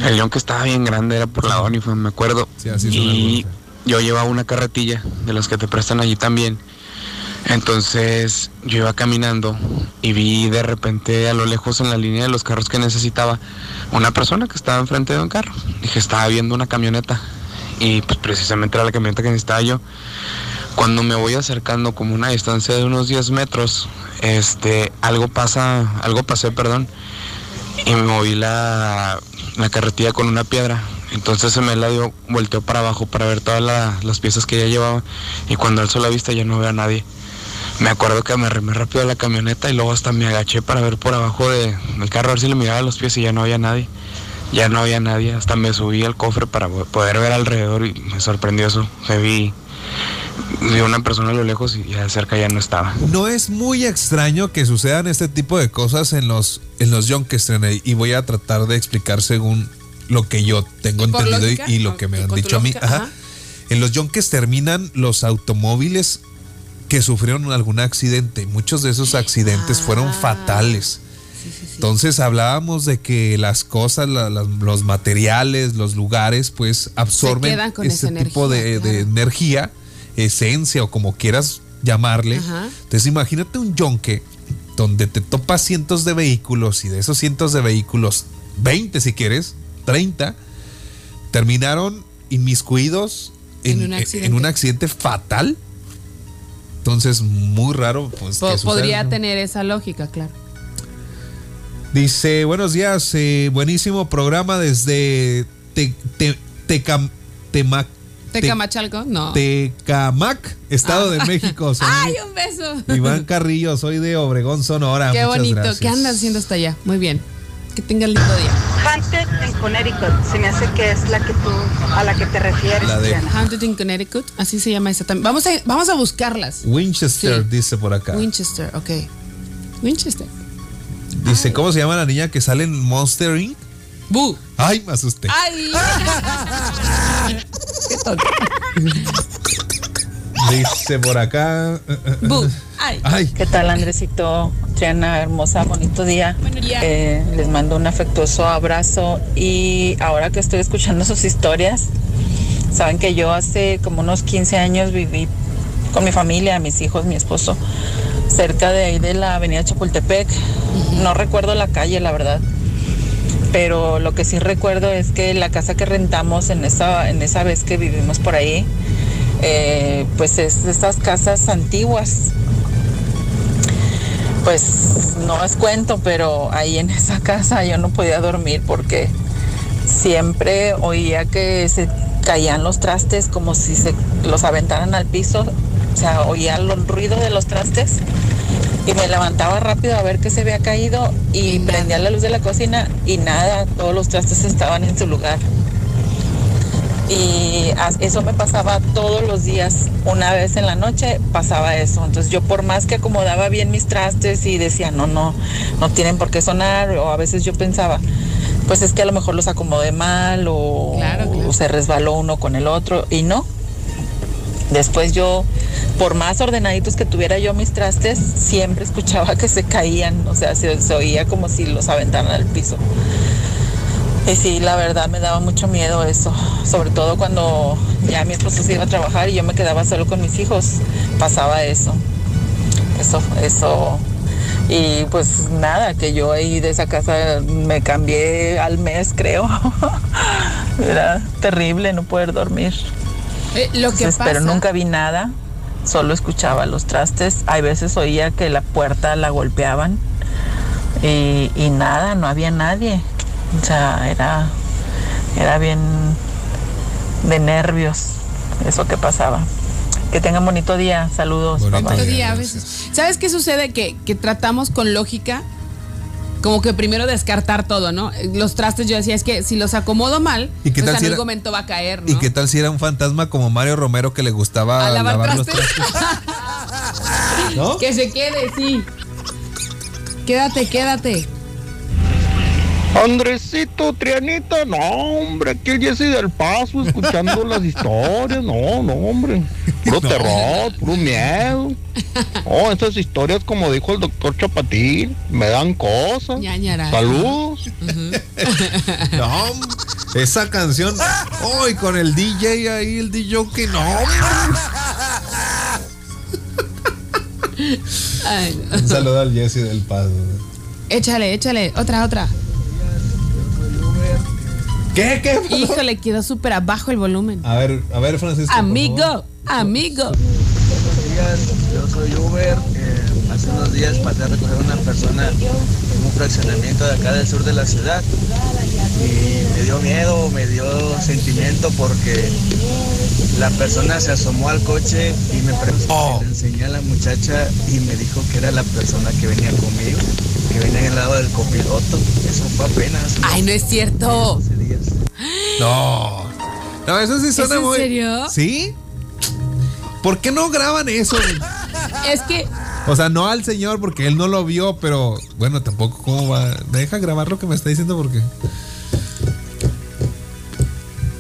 El yonque estaba bien grande, era por la ONI, me acuerdo. así son y yo llevaba una carretilla de las que te prestan allí también. Entonces yo iba caminando y vi de repente a lo lejos en la línea de los carros que necesitaba una persona que estaba enfrente de un carro. Dije, estaba viendo una camioneta y pues precisamente era la camioneta que necesitaba yo. Cuando me voy acercando como una distancia de unos 10 metros, este, algo pasa, algo pasé, perdón, y me moví la, la carretilla con una piedra. Entonces se me la dio, volteó para abajo para ver todas la- las piezas que ya llevaba y cuando alzó la vista ya no veo a nadie. Me acuerdo que me arrimé rápido a la camioneta y luego hasta me agaché para ver por abajo de- del carro a ver si le miraba los pies y ya no había nadie. Ya no había nadie, hasta me subí al cofre para po- poder ver alrededor y me sorprendió eso. Me vi, vi una persona a lo lejos y ya de cerca ya no estaba. No es muy extraño que sucedan este tipo de cosas en los, en los yonkes, René, y voy a tratar de explicar según lo que yo tengo ¿Y por entendido y- lógica? y, lo que me han ¿Con tu dicho a mí. lógica? Ajá. Ajá. En los yonkes terminan los automóviles que sufrieron algún accidente. Muchos de esos accidentes Ah. fueron fatales. Entonces hablábamos de que las cosas, la- las- los materiales, los lugares, pues absorben ese tipo de, energía, de energía, esencia o como quieras llamarle. Ajá. Entonces imagínate un yonque donde te topas cientos de vehículos y de esos cientos de vehículos, 20 si quieres, 30, terminaron inmiscuidos En en, un en- accidente. en un accidente fatal. Entonces, muy raro. Pues, que podría tener esa lógica, claro. Dice, buenos días, eh, buenísimo programa desde te, te- Tecam- Temac- Te- Tecamachalco, no. Tecamac, Estado de México. Soy ¡Ay, un beso! Iván Carrillo, soy de Obregón, Sonora. Qué Muchas bonito. gracias. ¿Qué andas haciendo hasta allá? Muy bien. Que tengas lindo día. Haunted en Connecticut. Se me hace que es la que tú, a la que te refieres. La de- Diana. Haunted in Connecticut, así se llama esa también. Vamos a, vamos a buscarlas. Winchester Sí. dice por acá. Winchester, ok. Winchester. Dice, ¿cómo se llama la niña que sale en Monster Inc? Bu. Ay, me asusté. ¡Ay! Dice por acá. Bu. Ay. Ay. ¿Qué tal, Andresito? Triana, hermosa, bonito día. Eh, les mando un afectuoso abrazo y ahora que estoy escuchando sus historias, saben que yo hace como unos 15 años viví con mi familia, mis hijos, mi esposo, cerca de ahí de la avenida Chapultepec. No recuerdo la calle, la verdad. Pero lo que sí recuerdo es que la casa que rentamos en esa, en esa vez que vivimos por ahí, eh, pues es de estas casas antiguas, pues no es cuento, pero ahí en esa casa yo no podía dormir porque siempre oía que se caían los trastes como si se los aventaran al piso. O sea, oía el ruido de los trastes y me levantaba rápido a ver qué se había caído y prendía la luz de la cocina y nada, todos los trastes estaban en su lugar. Y eso me pasaba todos los días. Una vez en la noche pasaba eso. Entonces yo por más que acomodaba bien mis trastes y decía, no, no, no tienen por qué sonar. O a veces yo pensaba, pues es que a lo mejor los acomodé mal o, o se resbaló uno con el otro. Y no. Después yo, por más ordenaditos que tuviera yo mis trastes, siempre escuchaba que se caían. O sea, se, se oía como si los aventaran al piso. Y sí, la verdad me daba mucho miedo eso, sobre todo cuando ya mi esposo se iba a trabajar y yo me quedaba solo con mis hijos, pasaba eso. Eso, eso. Y pues nada, que yo ahí de esa casa me cambié al mes, creo. Era terrible no poder dormir. Eh, lo que Entonces, Pero pasa- nunca vi nada, solo escuchaba los trastes. Hay veces oía que la puerta la golpeaban y, y nada, no había nadie. O sea, era, era bien de nervios eso que pasaba. Que tengan bonito día. Saludos. Otro día, a veces. ¿Sabes qué sucede? Que, que tratamos con lógica, como que primero descartar todo, ¿no? Los trastes, yo decía, es que si los acomodo mal, ¿Y qué pues tal en si algún era- momento va a caer, ¿no? ¿Y qué tal si era un fantasma como Mario Romero que le gustaba a lavar, lavar los trastes. trastes? ¿No? Que se quede, sí. Quédate, quédate. Andresito, Trianita, no, hombre, aquí el Jesse del Paso escuchando las historias, no, no, hombre, puro terror, puro miedo. Oh, esas historias, como dijo el doctor Chapatín, me dan cosas. Saludos. No, esa canción. Hoy con el DJ ahí, el DJ que no. Ay, no. Un saludo al Jesse del Paso. Échale, échale. Otra, otra. ¿Qué? ¿Qué? Híjole, quedó súper abajo el volumen. A ver, a ver, Francisco. Amigo, amigo. Buenos días, yo soy Uber. eh, hace unos días pasé a recoger a una persona en un fraccionamiento de acá del sur de la ciudad y me dio miedo, me dio sentimiento porque la persona se asomó al coche y me preguntó, le enseñé a la muchacha y me dijo que era la persona que venía conmigo, que venía al lado del copiloto. Eso fue apenas. Ay, no es cierto. No. No, eso sí suena ¿Es en muy. serio? ¿Sí? ¿Por qué no graban eso? Es que O sea, no al señor porque él no lo vio, pero bueno, tampoco cómo va. Deja grabar lo que me está diciendo porque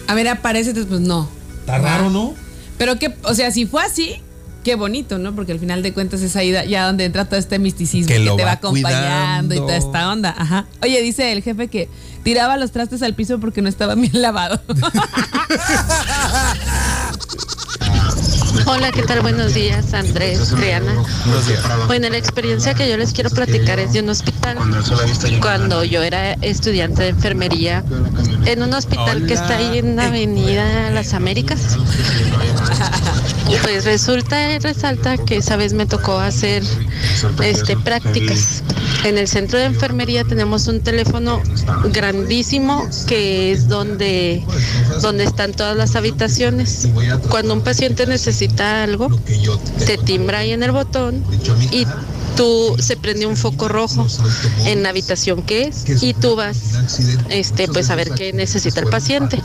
A ver, aparece, pues no. está raro, ¿no? Pero que, o sea, si fue así, qué bonito, ¿no? Porque al final de cuentas es ahí ya donde entra todo este misticismo Que que, lo te va va acompañando y toda esta onda. Ajá. Oye, dice el jefe que tiraba los trastes al piso porque no estaba bien lavado. Hola, ¿qué tal? Buenos días, Andrés, Triana. Bueno, la experiencia que yo les quiero platicar es de un hospital. Cuando yo era estudiante de enfermería, en un hospital que está ahí en la Avenida Las Américas. Pues resulta resalta que esa vez me tocó hacer este, prácticas. En el centro de enfermería tenemos un teléfono grandísimo que es donde, donde están todas las habitaciones. Cuando un paciente necesita algo, te timbra ahí en el botón y tú se prende un foco rojo en la habitación que es y tú vas este pues a ver qué necesita el paciente.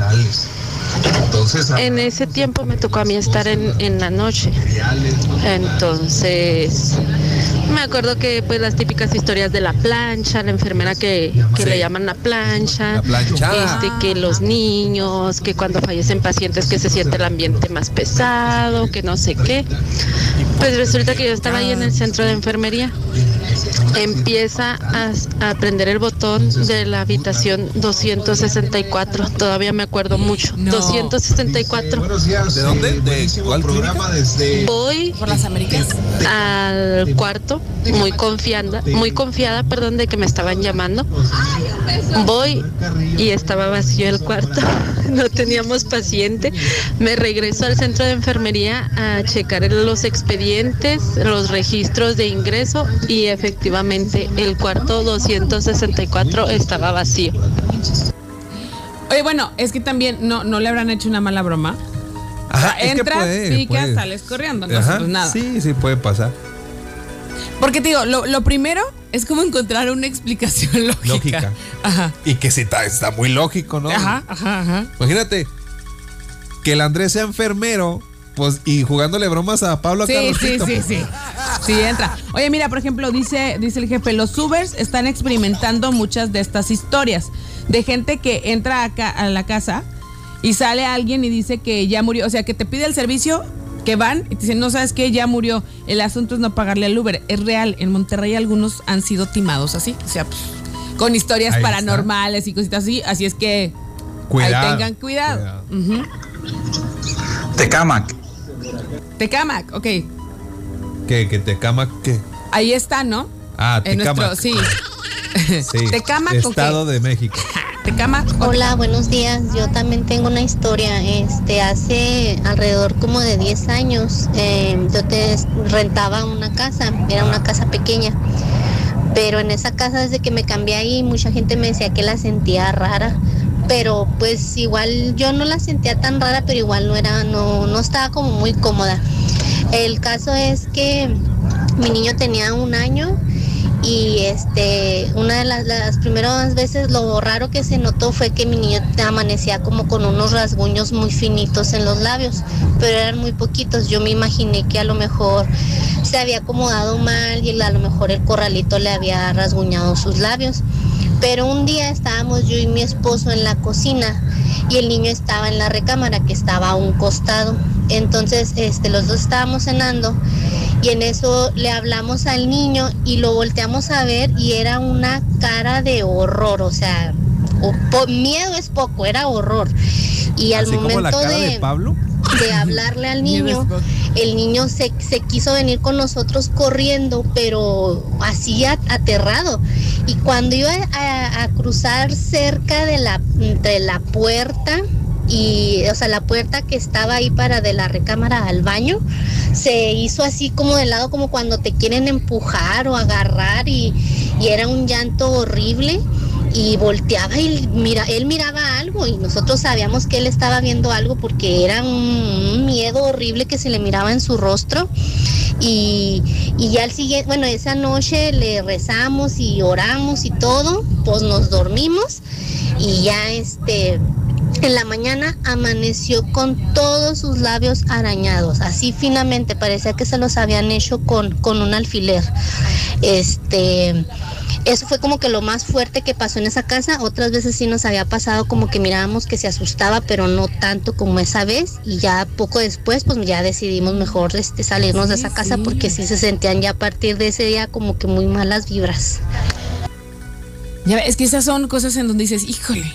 En ese tiempo me tocó a mí estar en, en la noche. Entonces, me acuerdo que pues las típicas historias de la plancha, la enfermera que, que Sí. le llaman la plancha, La este, que los niños, que cuando fallecen pacientes que se siente el ambiente más pesado, que no sé qué. Pues resulta que yo estaba ahí en el centro de enfermería. Empieza a, a prender el botón de la habitación 264. Todavía me acuerdo mucho. 264. ¿De dónde? ¿De cuál? Voy por las Américas al cuarto, muy confiada, muy confiada, perdón, de que me estaban llamando. Voy y estaba vacío el cuarto. No teníamos paciente. Me regreso al centro de enfermería a checar los expedientes, los registros de ingreso y efectivamente el cuarto 264 estaba vacío. Oye, bueno, es que también no, no le habrán hecho una mala broma. Ajá, O sea, es que entras, puede, picas, puede. sales corriendo, no Ajá, pues nada. Sí, sí, puede pasar. Porque te digo, lo, lo primero es como encontrar una explicación lógica. Lógica. Ajá. Y que sí está, está muy lógico, ¿no? Ajá, ajá, ajá. Imagínate que el Andrés sea enfermero, pues, y jugándole bromas a Pablo Sí, sí, Carlosito, sí, pues. sí. Sí, entra. Oye, mira, por ejemplo, dice, dice el jefe, los Ubers están experimentando muchas de estas historias de gente que entra acá a la casa y sale alguien y dice que ya murió, o sea, que te pide el servicio, que van y te dicen, no sabes qué, ya murió. El asunto es no pagarle al Uber. Es real, en Monterrey algunos han sido timados así, o sea, pues, con historias Ahí está. paranormales y cositas así, así es que Cuidado, ahí tengan cuidado. Ujú. Tecamac. Tecamac, ok. Que, que te cama, ¿qué? Ahí está, ¿no? Ah, nuestro, sí. Sí. ¿Tecamac o qué? Estado de México. Tecamac. Hola, buenos días. Yo también tengo una historia. Este, hace alrededor como de 10 años, eh, yo te rentaba una casa. Era una casa pequeña. Pero en esa casa, desde que me cambié ahí, mucha gente me decía que la sentía rara. Pero pues igual yo no la sentía tan rara, pero igual no era, no, no estaba como muy cómoda. El caso es que mi niño tenía un año y este una de las, primeras veces lo raro que se notó fue que mi niño amanecía como con unos rasguños muy finitos en los labios pero eran muy poquitos. Yo me imaginé que a lo mejor se había acomodado mal y a lo mejor el corralito le había rasguñado sus labios. Pero un día estábamos yo y mi esposo en la cocina y el niño estaba en la recámara que estaba a un costado. Entonces este los dos estábamos cenando y en eso le hablamos al niño y lo volteamos a ver y era una cara de horror, o sea, o- po- miedo es poco, era horror. Y al Así como la momento cara de, de Pablo. de hablarle al niño, el niño se, se quiso venir con nosotros corriendo, pero así aterrado. Y cuando iba a, a cruzar cerca de la, de la puerta, y, o sea, la puerta que estaba ahí para de la recámara al baño, se hizo así como de lado, como cuando te quieren empujar o agarrar, y, y era un llanto horrible y volteaba y mira, él miraba algo y nosotros sabíamos que él estaba viendo algo porque era un, miedo horrible que se le miraba en su rostro y, y ya al siguiente, bueno, esa noche le rezamos y oramos y todo, pues nos dormimos y ya este En la mañana amaneció con todos sus labios arañados, así finamente, parecía que se los habían hecho con, con un alfiler. Este, eso fue como que lo más fuerte que pasó en esa casa. Otras veces sí nos había pasado como que mirábamos que se asustaba, pero no tanto como esa vez. Y ya poco después, pues ya decidimos mejor este, salirnos de esa casa porque sí se sentían ya a partir de ese día como que muy malas vibras. Ya es que esas son cosas en donde dices, híjole.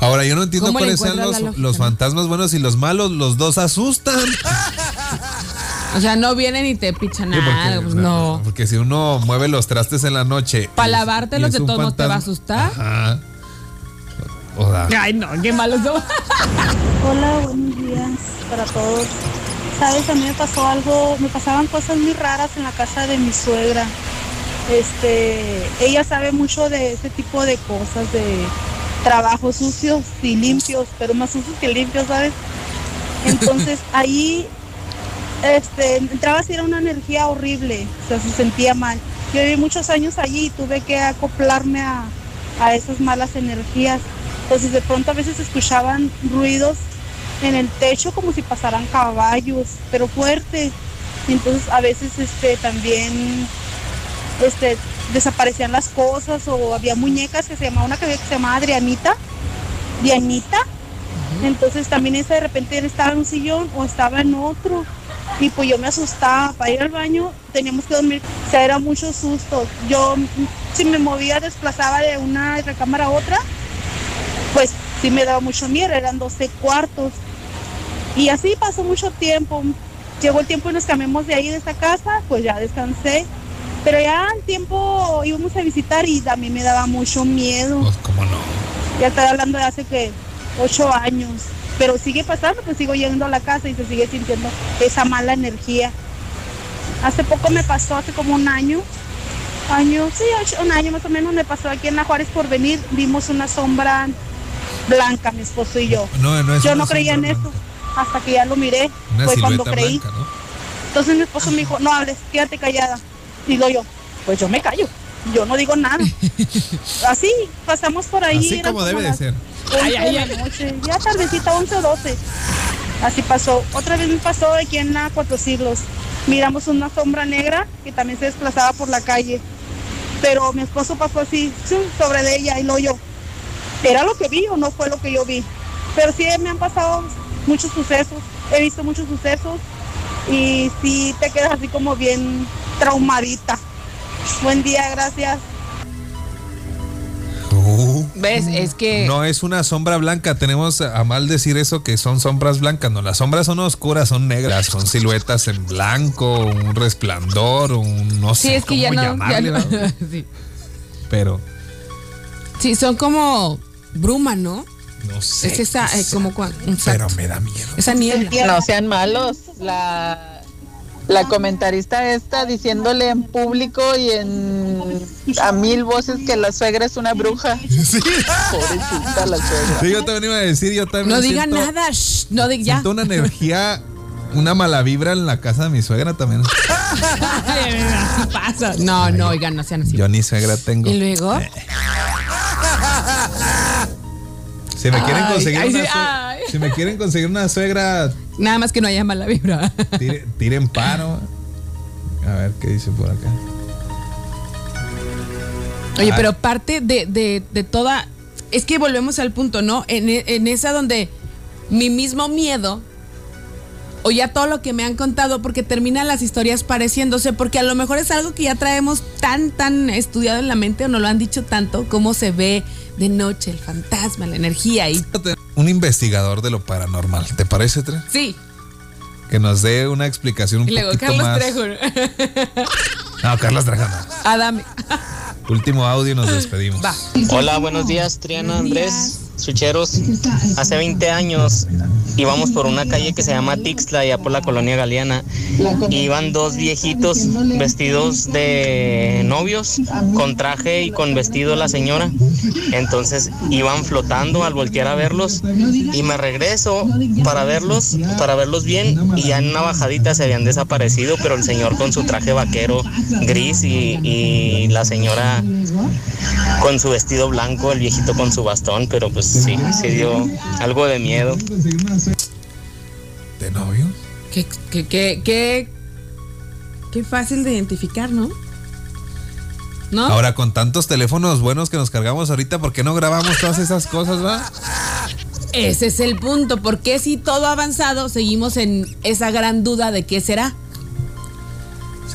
Ahora, yo no entiendo ¿Cómo le cuáles sean los, los no? fantasmas buenos y los malos. Los dos asustan. O sea, no vienen y te pichan Sí, nada. porque, pues no. porque si uno mueve los trastes en la noche. Para lavártelos de todos modos te va a asustar. Ajá. O sea, Ay, no, qué malos son. Hola, buenos días para todos. Sabes, a mí me pasó algo, me pasaban cosas muy raras en la casa de mi suegra. Este, ella sabe mucho de ese tipo de cosas, de trabajos sucios y limpios, pero más sucios que limpios, ¿sabes? Entonces ahí este, entraba así era una energía horrible, o sea, se sentía mal. Yo viví muchos años allí y tuve que acoplarme a, a esas malas energías. Entonces de pronto a veces escuchaban ruidos en el techo como si pasaran caballos, pero fuertes. Entonces a veces este también este desaparecían las cosas o había muñecas que se llamaba una que se llamaba Adrianita, Dianita. Entonces también esa de repente estaba en un sillón o estaba en otro. Y pues yo me asustaba para ir al baño, teníamos que dormir. O sea, era mucho susto. Yo si me movía, desplazaba de una recámara a otra, pues sí me daba mucho miedo, eran 12 cuartos. Y así pasó mucho tiempo. Llegó el tiempo y nos cambiamos de ahí, de esta casa, pues ya descansé. Pero ya al tiempo íbamos a visitar y también me daba mucho miedo. Pues, ¿cómo no? Ya estoy hablando de hace que ocho años. Pero sigue pasando, pues sigo yendo a la casa y se sigue sintiendo esa mala energía. Hace poco me pasó, hace como un año, año, sí, ocho- un año más o menos, me pasó aquí en la Juárez por venir, vimos una sombra blanca, mi esposo y yo. No, no es yo no creía en eso, hasta que ya lo miré, Una fue cuando creí. blanca, ¿no? Entonces mi esposo me dijo, no hables, quédate callada. Digo yo, pues yo me callo, yo no digo nada. Así, pasamos por ahí. Así como debe de ser. 11 Ay, ay, de la noche, ya tardecita, 11 o 12. Así pasó. Otra vez me pasó aquí en la Cuatro Siglos. Miramos una sombra negra que también se desplazaba por la calle. Pero mi esposo pasó así, sobre de ella y lo yo. ¿Era lo que vi o no fue lo que yo vi? Pero sí me han pasado muchos sucesos. He visto muchos sucesos y sí te quedas así como bien traumadita. Buen día, gracias. ¿Ves? Es que. No es una sombra blanca. Tenemos a mal decir eso que son sombras blancas. No, las sombras son oscuras, son negras, son siluetas en blanco, un resplandor, un no sí, sé es que ya cómo no. ya no- ¿no? sí. Pero Sí, son como bruma, ¿no? no sé. Es esa, qué eh, como un Pero me da miedo. Esa niebla. No sean malos. La, la comentarista está diciéndole en público y en a mil voces que la suegra es una bruja. Pobrecita la suegra. Sí, yo también iba a decir, yo también No diga siento- nada, shh, no diga ya. Siento una energía, una mala vibra en la casa de mi suegra también. Así pasa. No, no, oigan, no sean así. Yo ni suegra tengo. Y luego. Si me quieren conseguir ay, una sí, ay. Si me quieren conseguir una suegra, Nada más que no haya mala vibra. tire- tiren paro. A ver qué dice por acá. Oye, Ah. pero parte de, de, de toda. Es que volvemos al punto, ¿no? En, en esa donde mi mismo miedo. O ya todo lo que me han contado, porque terminan las historias pareciéndose, porque a lo mejor es algo que ya traemos tan, tan estudiado en la mente, o no lo han dicho tanto, cómo se ve de noche el fantasma, la energía y. Un investigador de lo paranormal, ¿te parece, Tre? Sí. Que nos dé una explicación un Y luego, poquito Carlos más. Trejo. No, Carlos Trejo no. Adame. Último audio y nos despedimos. Hola, buenos días, Triana, Andrés, Sucheros. Hace 20 años íbamos por una calle que se llama Tixla, allá por la colonia Galeana. Iban dos viejitos vestidos de novios, con traje y con vestido la señora. Entonces iban flotando al voltear a verlos y me regreso para verlos, para verlos bien y ya en una bajadita se habían desaparecido, pero el señor con su traje vaquero gris y la señora con su vestido blanco, el viejito con su bastón, pero pues sí, sí dio algo de miedo. ¿De novio? Qué, qué, qué, qué, qué fácil de identificar, ¿no? ¿No? Ahora, con tantos teléfonos buenos que nos cargamos ahorita, ¿por qué no grabamos todas esas cosas, va? Ese es el punto. porque si todo ha avanzado seguimos en esa gran duda de qué será?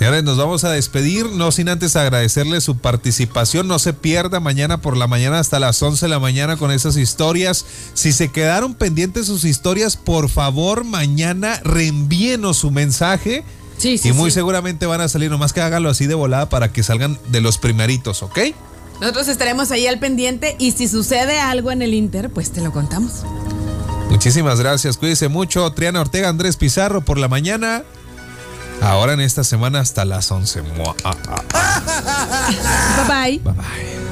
Señores, nos vamos a despedir, no sin antes agradecerle su participación. No se pierda mañana por la mañana hasta las 11 de la mañana con esas historias. Si se quedaron pendientes sus historias, por favor, mañana reenvíenos su mensaje. Sí, sí, y muy sí. seguramente van a salir, nomás que hágalo así de volada para que salgan de los primeritos, ¿ok? Nosotros estaremos ahí al pendiente y si sucede algo en el Inter, pues te lo contamos. Muchísimas gracias, cuídense mucho. Triana Ortega, Andrés Pizarro por la mañana. Ahora en esta semana hasta las 11. Mua. Bye bye. Bye bye.